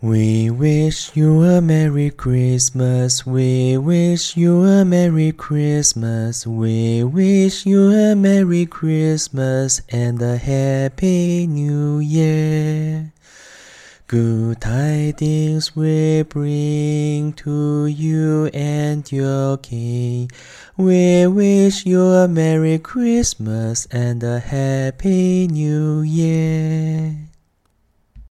We wish you a Merry Christmas. We wish you a Merry Christmas. We wish you a Merry Christmas and a Happy New Year. Good tidings we bring to you and your King. We wish you a Merry Christmas and a Happy New Year.